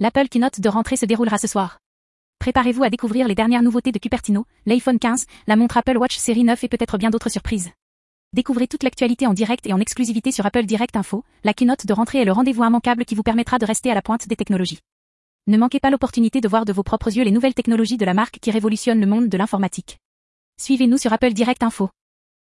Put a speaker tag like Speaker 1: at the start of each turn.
Speaker 1: L'Apple Keynote de rentrée se déroulera ce soir. Préparez-vous à découvrir les dernières nouveautés de Cupertino, l'iPhone 15, la montre Apple Watch série 9 et peut-être bien d'autres surprises. Découvrez toute l'actualité en direct et en exclusivité sur Apple Direct Info. La keynote de rentrée est le rendez-vous immanquable qui vous permettra de rester à la pointe des technologies. Ne manquez pas l'opportunité de voir de vos propres yeux les nouvelles technologies de la marque qui révolutionnent le monde de l'informatique. Suivez-nous sur Apple Direct Info.